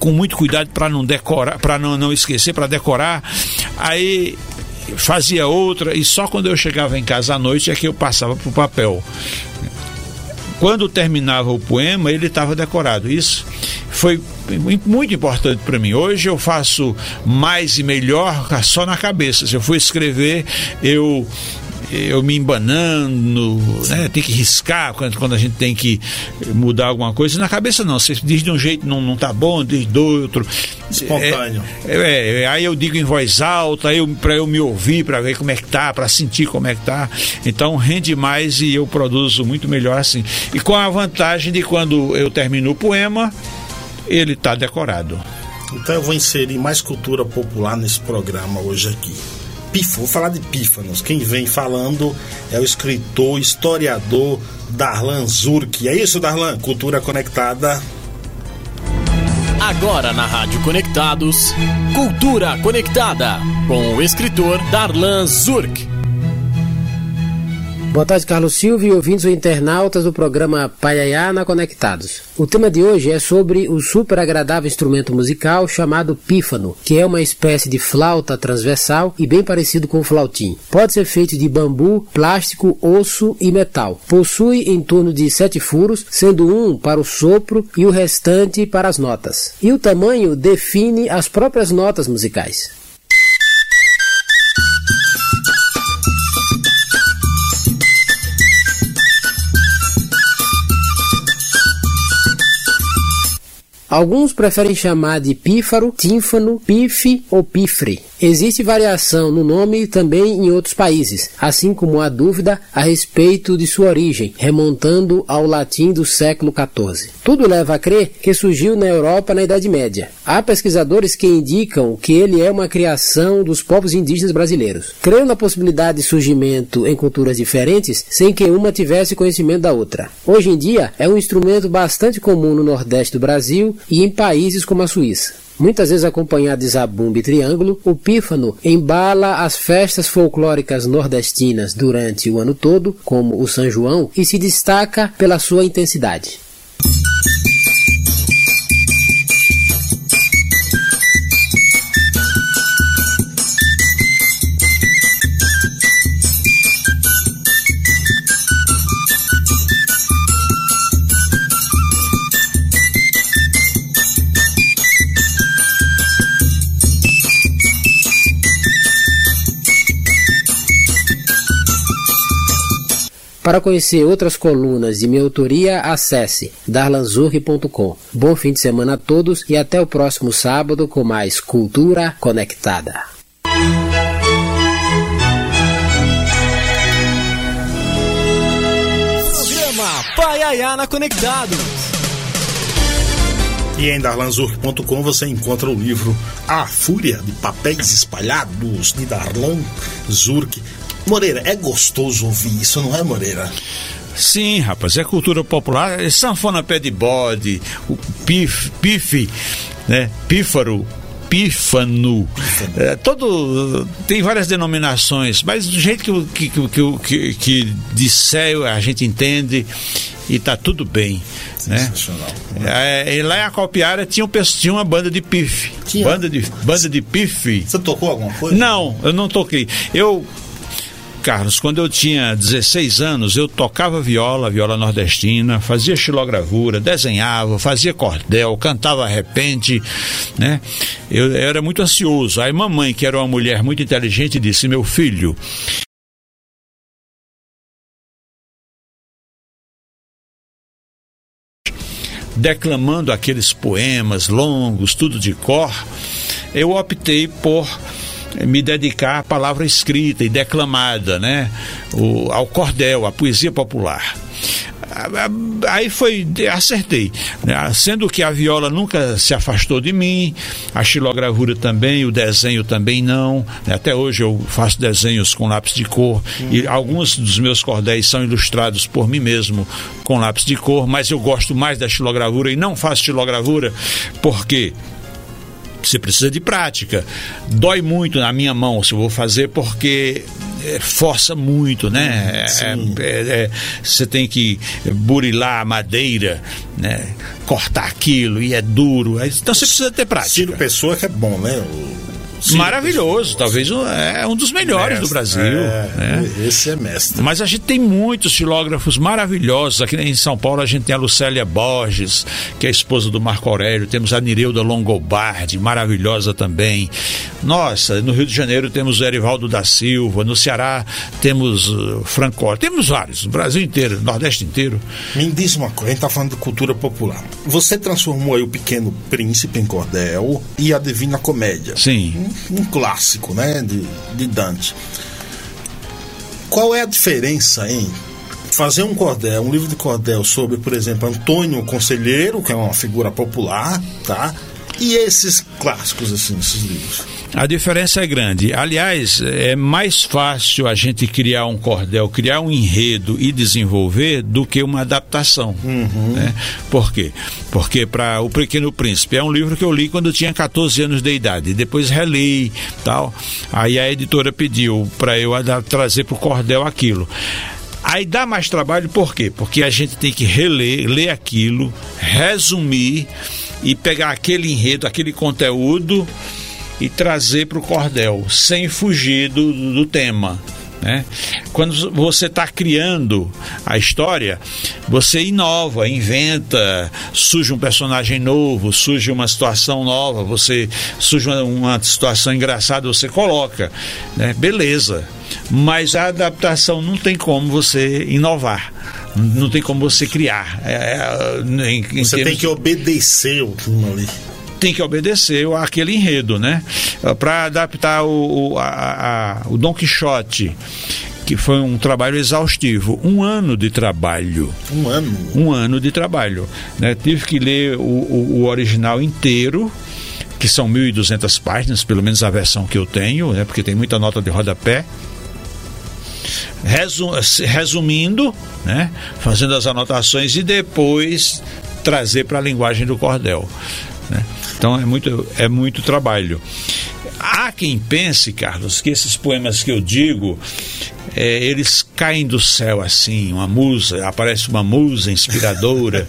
com muito cuidado para não decorar, para não, não esquecer, para decorar. Aí fazia outra e só quando eu chegava em casa à noite é que eu passava para o papel. Quando terminava o poema, ele estava decorado. Isso foi muito importante para mim. Hoje eu faço mais e melhor só na cabeça. Se eu for escrever, eu eu me embanando, né? Tem que riscar quando, quando a gente tem que mudar alguma coisa. Na cabeça não, você diz de um jeito não, não tá bom, diz do outro. Espontâneo. É, é, é, aí eu digo em voz alta, eu, para eu me ouvir, para ver como é que tá, para sentir como é que tá. Então rende mais e eu produzo muito melhor assim. E com a vantagem de quando eu termino o poema, ele tá decorado. Então eu vou inserir mais cultura popular nesse programa hoje aqui. Pífano, vou falar de pífanos. Quem vem falando é o escritor, historiador Darlan Zurk. É isso, Darlan? Cultura Conectada. Agora na Rádio Conectados, Cultura Conectada, com o escritor Darlan Zurk. Boa tarde, Carlos Silva e ouvintes ou internautas do programa Paiaiana Conectados. O tema de hoje é sobre o super agradável instrumento musical chamado pífano, que é uma espécie de flauta transversal e bem parecido com o flautim. Pode ser feito de bambu, plástico, osso e metal. Possui em torno de sete furos, sendo um para o sopro e o restante para as notas. E o tamanho define as próprias notas musicais. Alguns preferem chamar de pífaro, tímpano, pife ou pifre. Existe variação no nome também em outros países, assim como há dúvida a respeito de sua origem, remontando ao latim do século XIV. Tudo leva a crer que surgiu na Europa na Idade Média. Há pesquisadores que indicam que ele é uma criação dos povos indígenas brasileiros. Creio na possibilidade de surgimento em culturas diferentes sem que uma tivesse conhecimento da outra. Hoje em dia é um instrumento bastante comum no Nordeste do Brasil e em países como a Suíça. Muitas vezes acompanhado de zabumba e triângulo, o pífano embala as festas folclóricas nordestinas durante o ano todo, como o São João, e se destaca pela sua intensidade. Para conhecer outras colunas de minha autoria, acesse darlanzurri.com. Bom fim de semana a todos e até o próximo sábado com mais Cultura Conectada. Programa Paiaiana Conectados. E em darlanzurk.com você encontra o livro A Fúria de Papéis Espalhados de Darlan Zurk. Moreira, é gostoso ouvir isso, não é, Moreira? Sim, rapaz, é cultura popular, é sanfona pé de bode, o pif, pife, né, pífaro, pífano, é, todo tem várias denominações, mas do jeito que, que, que, que, que disser a gente entende e tá tudo bem. Né? É, e lá em Acopiara tinha, um, tinha uma banda de pife. Banda de, banda de pife. Você tocou alguma coisa? Não, eu não toquei. Eu Carlos, quando eu tinha 16 anos, eu tocava viola, viola nordestina, fazia xilogravura, desenhava, fazia cordel, cantava repente, né? Eu, eu era muito ansioso. Aí mamãe, que era uma mulher muito inteligente, disse: "Meu filho, declamando aqueles poemas longos, tudo de cor, eu optei por me dedicar à palavra escrita e declamada, né? O, ao cordel, à poesia popular. Aí foi, acertei. Né? Sendo que a viola nunca se afastou de mim, a xilogravura também, o desenho também não. Né? Até hoje eu faço desenhos com lápis de cor e alguns dos meus cordéis são ilustrados por mim mesmo com lápis de cor, mas eu gosto mais da xilogravura e não faço xilogravura porque você precisa de prática. Dói muito na minha mão se eu vou fazer, porque é, força muito, né? É, é, é, você tem que burilar a madeira, né? Cortar aquilo e é duro. Então você precisa ter prática. Ciro Pessoa que é bom, né? O Maravilhoso, talvez um, é um dos melhores mestre, do Brasil. É, né? Esse é mestre. Mas a gente tem muitos xilógrafos maravilhosos. Aqui em São Paulo a gente tem a Lucélia Borges, que é a esposa do Marco Aurélio. Temos a Nireuda Longobardi, maravilhosa também. Nossa, no Rio de Janeiro temos o Erivaldo da Silva. No Ceará temos uh, Franco. Temos vários, no Brasil inteiro, no Nordeste inteiro. Me diz uma coisa, a gente está falando de cultura popular. Você transformou aí o Pequeno Príncipe em cordel e a Divina Comédia. Sim um, clássico, né, de, de Dante. Qual é a diferença em fazer um cordel, um livro de cordel sobre, por exemplo, Antônio Conselheiro, que é uma figura popular, tá? E esses clássicos, assim, esses livros? A diferença é grande. Aliás, é mais fácil a gente criar um cordel, criar um enredo e desenvolver do que uma adaptação. Uhum. Né? Por quê? Porque para O Pequeno Príncipe é um livro que eu li quando eu tinha 14 anos de idade. Depois reli tal. Aí a editora pediu para eu trazer para o cordel aquilo. Aí dá mais trabalho por quê? Porque a gente tem que reler, ler aquilo, resumir e pegar aquele enredo, aquele conteúdo e trazer para o cordel, sem fugir do, do tema. Né? Quando você está criando a história, você inova, inventa, surge um personagem novo, surge uma situação nova, você surge uma, uma situação engraçada, você coloca, né? beleza. Mas a adaptação não tem como você inovar não tem como você criar. É, é em, em você termos... tem que obedecer o clima ali tem que obedecer àquele enredo, né? Para adaptar o, o, a, a, o Don Quixote que foi um trabalho exaustivo, um ano de trabalho. Um ano? Um ano de trabalho. Né? Tive que ler o, o, o original inteiro, que são 1.200 páginas, pelo menos a versão que eu tenho, né? porque tem muita nota de rodapé. Resumindo, né? fazendo as anotações e depois trazer para a linguagem do cordel. Né? Então é muito, é muito trabalho. Há quem pense, Carlos, que esses poemas que eu digo é, eles caem do céu assim, uma musa, aparece uma musa inspiradora.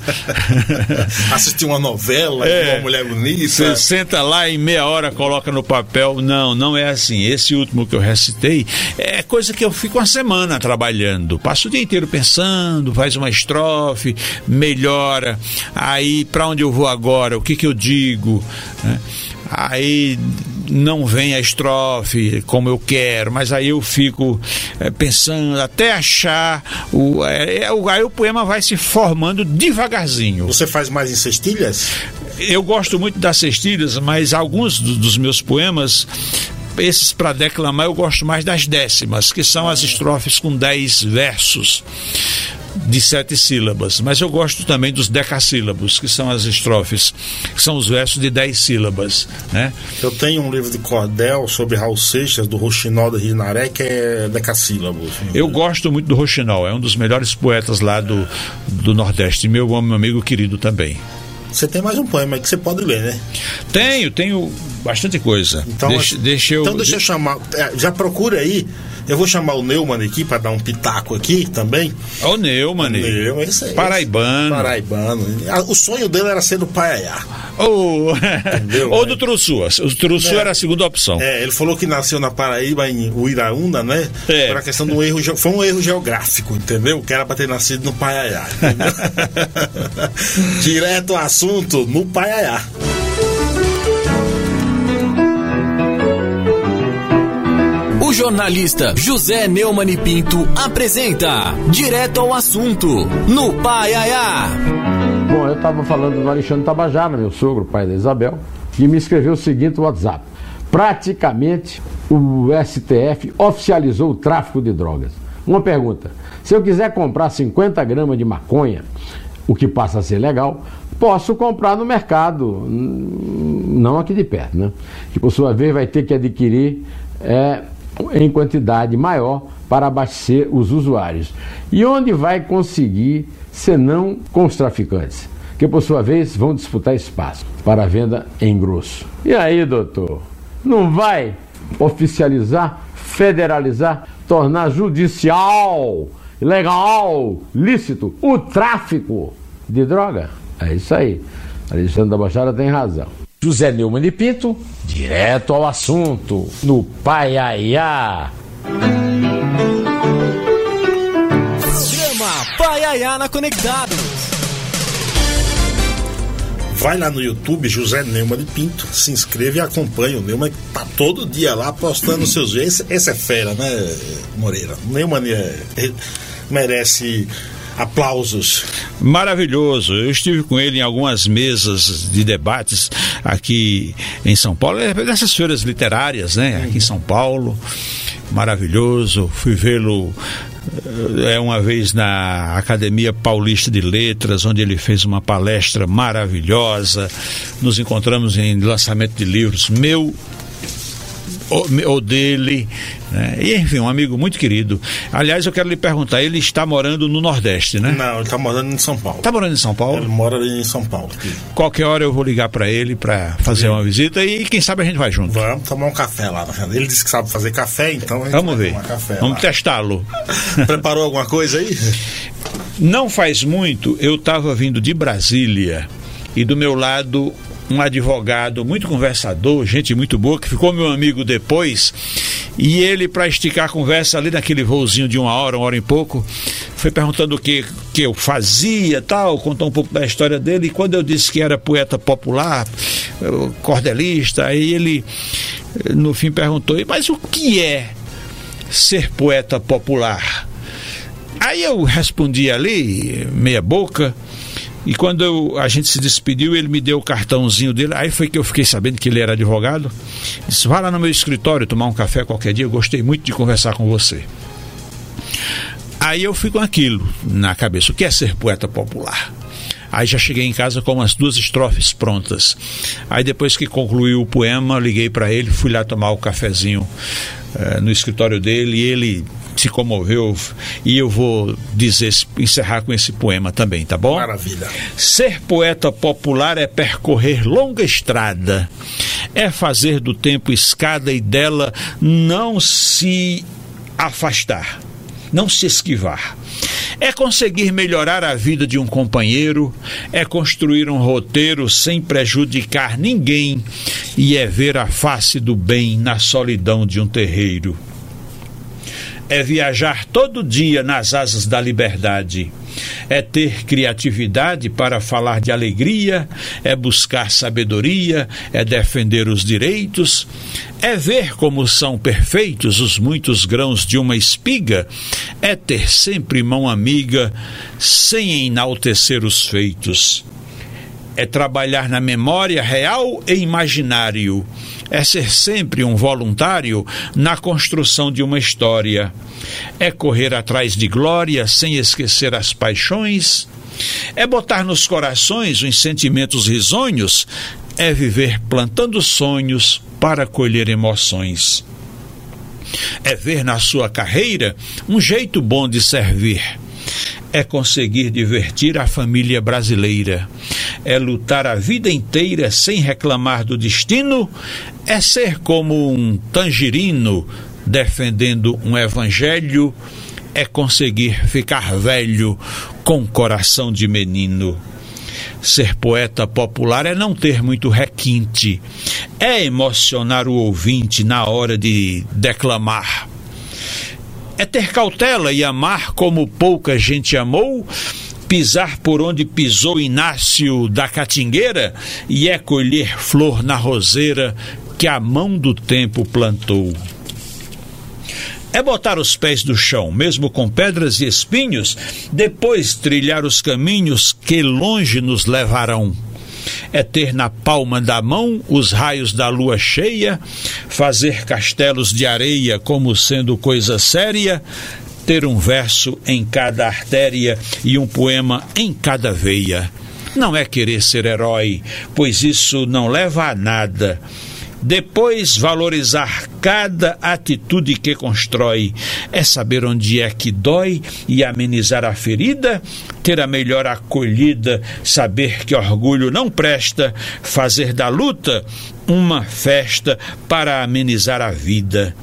Assistir uma novela é, uma mulher bonita. Você senta lá e meia hora coloca no papel. Não, não é assim. Esse último que eu recitei é coisa que eu fico uma semana trabalhando. Passo o dia inteiro pensando, faz uma estrofe, melhora. Aí, para onde eu vou agora? O que, que eu digo? Né? Aí não vem a estrofe como eu quero, mas aí eu fico é, pensando até achar o, é, é, aí o poema vai se formando devagarzinho. Você faz mais em cestilhas? Eu gosto muito das cestilhas, mas alguns do, dos meus poemas esses para declamar eu gosto mais das décimas, que são as estrofes com dez versos de sete sílabas, mas eu gosto também dos decassílabos, que são as estrofes, que são os versos de dez sílabas, né? Eu tenho um livro de cordel sobre Raul Seixas, do Roxinol do Rinaré, que é decassílabos. Eu gosto muito do Roxinol, é um dos melhores poetas lá do, do Nordeste, meu, meu amigo querido também. Você tem mais um poema que você pode ler, né? Tenho, tenho bastante coisa. Então deixa, deixa eu, então deixa eu chamar. É, já procura aí eu vou chamar o Neumann aqui para dar um pitaco aqui também. O Neumann. O Neumann, esse aí. Paraibano. Paraibano. O sonho dele era ser do Paiaiá. Ou, Ou do Trussu. O Trussu é. era a segunda opção. É, ele falou que nasceu na Paraíba, em Uiraúna, né? É. Por a questão de um erro, foi um erro geográfico, entendeu? Que era para ter nascido no Paiaiá. Direto ao assunto, no Paiaiá. O jornalista José Neumann Pinto apresenta Direto ao Assunto, no Pai Aiá. Bom, eu estava falando do Alexandre Tabajara, meu sogro, pai da Isabel, que me escreveu o seguinte WhatsApp. Praticamente o STF oficializou o tráfico de drogas. Uma pergunta: se eu quiser comprar 50 gramas de maconha, o que passa a ser legal, posso comprar no mercado, não aqui de perto, né? Que por sua vez vai ter que adquirir é, em quantidade maior para abastecer os usuários. E onde vai conseguir, senão com os traficantes, que por sua vez vão disputar espaço para venda em grosso. E aí, doutor, não vai oficializar, federalizar tornar judicial, legal, lícito o tráfico de droga. É isso aí. Alexandre da Baixada tem razão. José Neumann de Pinto, direto ao assunto, no Paiaiá. Programa Paiaiana Conectados. Vai lá no YouTube, José Neumann de Pinto, se inscreva e acompanhe o Neumann, que tá todo dia lá postando seus vídeos. Esse, esse é fera, né, Moreira? Neumann é, é, merece aplausos. Maravilhoso. Eu estive com ele em algumas mesas de debates aqui em São Paulo, é, nessas feiras literárias, né? Aqui em São Paulo. Maravilhoso. Fui vê-lo é uma vez na Academia Paulista de Letras, onde ele fez uma palestra maravilhosa. Nos encontramos em lançamento de livros meu ou, dele, né? e, enfim, um amigo muito querido. Aliás, eu quero lhe perguntar, ele está morando no Nordeste, né? Não, ele está morando em São Paulo. Está morando em São Paulo? Ele mora em São Paulo. Qualquer hora eu vou ligar para ele para fazer Sim. uma visita e quem sabe a gente vai junto. Vamos tomar um café lá. Ele disse que sabe fazer café, então Vamos ver. Vamos testá-lo. Preparou alguma coisa aí? Não faz muito, eu estava vindo de Brasília e do meu lado um advogado muito conversador, gente muito boa, que ficou meu amigo depois. E ele, para esticar a conversa ali naquele voozinho de uma hora, uma hora e pouco, foi perguntando o que, que eu fazia tal, contou um pouco da história dele. E quando eu disse que era poeta popular, cordelista, aí ele, no fim, perguntou: mas o que é ser poeta popular? Aí eu respondi ali, meia boca. E quando eu, a gente se despediu, ele me deu o cartãozinho dele. Aí foi que eu fiquei sabendo que ele era advogado. Disse: Vá lá no meu escritório tomar um café qualquer dia. Eu gostei muito de conversar com você. Aí eu fui com aquilo na cabeça: o que é ser poeta popular? Aí já cheguei em casa com umas duas estrofes prontas. Aí depois que concluiu o poema, liguei para ele, fui lá tomar o cafezinho uh, no escritório dele e ele se comoveu e eu vou dizer encerrar com esse poema também, tá bom? Maravilha. Ser poeta popular é percorrer longa estrada, é fazer do tempo escada e dela não se afastar, não se esquivar. É conseguir melhorar a vida de um companheiro, é construir um roteiro sem prejudicar ninguém e é ver a face do bem na solidão de um terreiro é viajar todo dia nas asas da liberdade, é ter criatividade para falar de alegria, é buscar sabedoria, é defender os direitos, é ver como são perfeitos os muitos grãos de uma espiga, é ter sempre mão amiga, sem enaltecer os feitos. É trabalhar na memória real e imaginário é ser sempre um voluntário na construção de uma história, é correr atrás de glória sem esquecer as paixões, é botar nos corações os sentimentos risonhos, é viver plantando sonhos para colher emoções. É ver na sua carreira um jeito bom de servir. É conseguir divertir a família brasileira, é lutar a vida inteira sem reclamar do destino, é ser como um tangerino defendendo um evangelho, é conseguir ficar velho com coração de menino. Ser poeta popular é não ter muito requinte, é emocionar o ouvinte na hora de declamar é ter cautela e amar como pouca gente amou, pisar por onde pisou Inácio da Catingueira e é colher flor na roseira que a mão do tempo plantou. É botar os pés no chão, mesmo com pedras e espinhos, depois trilhar os caminhos que longe nos levarão é ter na palma da mão os raios da lua cheia, fazer castelos de areia como sendo coisa séria, ter um verso em cada artéria e um poema em cada veia. Não é querer ser herói, pois isso não leva a nada. Depois valorizar cada atitude que constrói. É saber onde é que dói e amenizar a ferida, ter a melhor acolhida, saber que orgulho não presta, fazer da luta uma festa para amenizar a vida.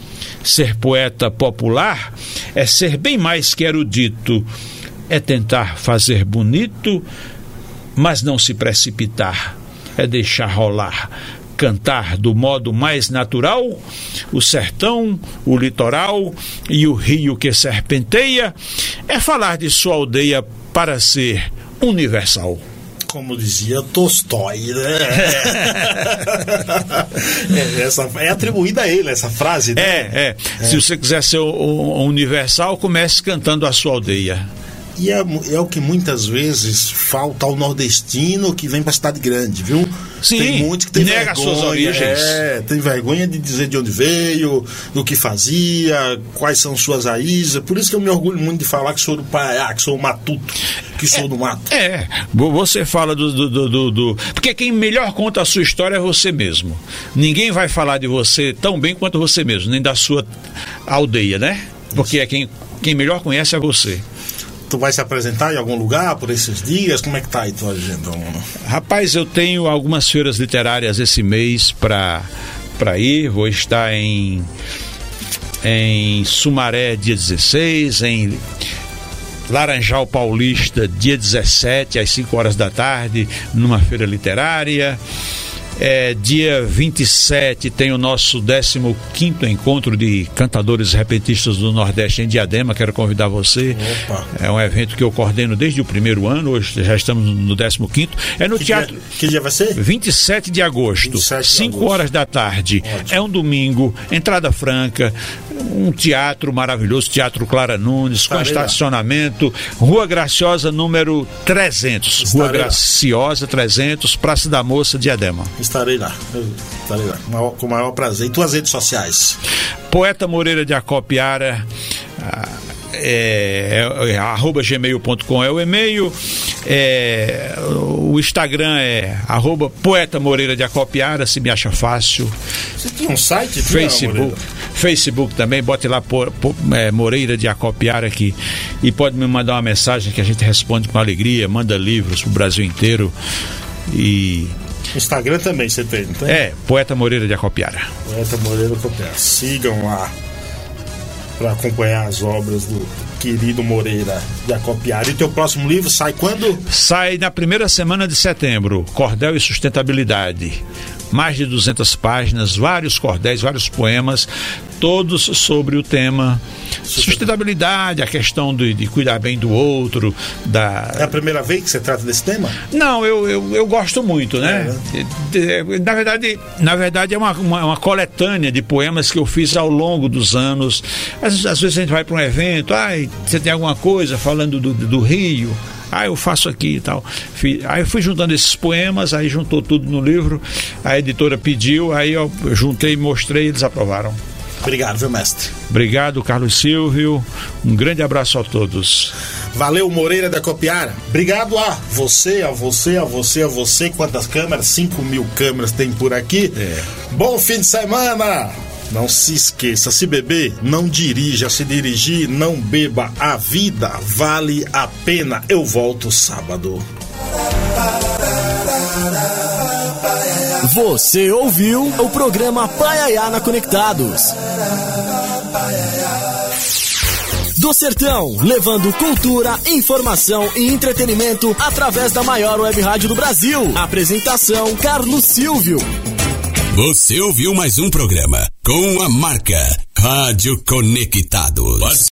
Ser poeta popular é ser bem mais que erudito, é tentar fazer bonito, mas não se precipitar, é deixar rolar cantar do modo mais natural, o sertão, o litoral e o rio que serpenteia, é falar de sua aldeia para ser universal como dizia Tolstói, né? é, essa, é atribuída a ele essa frase, né? É, é. é. Se você quiser ser universal, comece cantando a sua aldeia. E é, é, o que muitas vezes falta ao nordestino que vem para cidade grande, viu? Sim, tem muitos que tem nega vergonha, suas origens. É, tem vergonha de dizer de onde veio, do que fazia, quais são suas raízes. Por isso que eu me orgulho muito de falar que sou do Paiá, que sou matuto, que sou é, do mato. É, você fala do, do, do, do, Porque quem melhor conta a sua história é você mesmo. Ninguém vai falar de você tão bem quanto você mesmo, nem da sua aldeia, né? Porque é quem, quem melhor conhece é você. Tu vai se apresentar em algum lugar por esses dias? Como é que tá aí tua agenda? Rapaz, eu tenho algumas feiras literárias esse mês para para ir. Vou estar em em Sumaré dia 16, em Laranjal Paulista dia 17 às 5 horas da tarde, numa feira literária. É, dia 27 tem o nosso 15 encontro de cantadores repentistas do Nordeste em Diadema. Quero convidar você. Opa. É um evento que eu coordeno desde o primeiro ano, hoje já estamos no 15. É no que teatro. Dia, que dia vai ser? 27 de agosto, 27 5 agosto. horas da tarde. Ótimo. É um domingo, entrada franca, um teatro maravilhoso, Teatro Clara Nunes, Estarei com estacionamento, lá. Rua Graciosa número 300. Estarei Rua Graciosa lá. 300, Praça da Moça, Diadema. Estarei lá. Estarei lá. Com o maior prazer. E tuas redes sociais? Poeta Moreira de Acopiara. Ah, é, é, é, arroba gmail.com é o e-mail, é, o Instagram é arroba poeta Moreira de Acopiara, se me acha fácil. Você tem um site? Facebook, Facebook também, bote lá por, por, é, Moreira de Acopiara aqui e pode me mandar uma mensagem que a gente responde com alegria, manda livros pro Brasil inteiro e Instagram também você tem, não tem? É, Poeta Moreira de Acopiara. Poeta Moreira de Acopiara. Sigam lá para acompanhar as obras do querido Moreira de Acopiara. E teu próximo livro sai quando? Sai na primeira semana de setembro, Cordel e Sustentabilidade mais de 200 páginas, vários cordéis, vários poemas, todos sobre o tema sustentabilidade, a questão de, de, cuidar bem do outro. Da... É a primeira vez que você trata desse tema? Não, eu, eu, eu gosto muito, né? É, né? Na verdade, na verdade é uma, uma, uma, coletânea de poemas que eu fiz ao longo dos anos. Às, às vezes a gente vai para um evento, ai, você tem alguma coisa falando do, do Rio? Ah, eu faço aqui e tal. Aí eu fui juntando esses poemas, aí juntou tudo no livro, a editora pediu, aí eu juntei, mostrei e eles aprovaram. Obrigado, viu, mestre? Obrigado, Carlos Silvio. Um grande abraço a todos. Valeu, Moreira da Copiara. Obrigado a você, a você, a você, a você. Quantas câmeras? 5 mil câmeras tem por aqui. É. Bom fim de semana! Não se esqueça, se beber, não dirija, se dirigir, não beba. A vida vale a pena. Eu volto sábado. Você ouviu o programa Paiaiana Conectados. Do Sertão, levando cultura, informação e entretenimento através da maior web rádio do Brasil. Apresentação Carlos Silvio. Você ouviu mais um programa com a marca Rádio Conectados.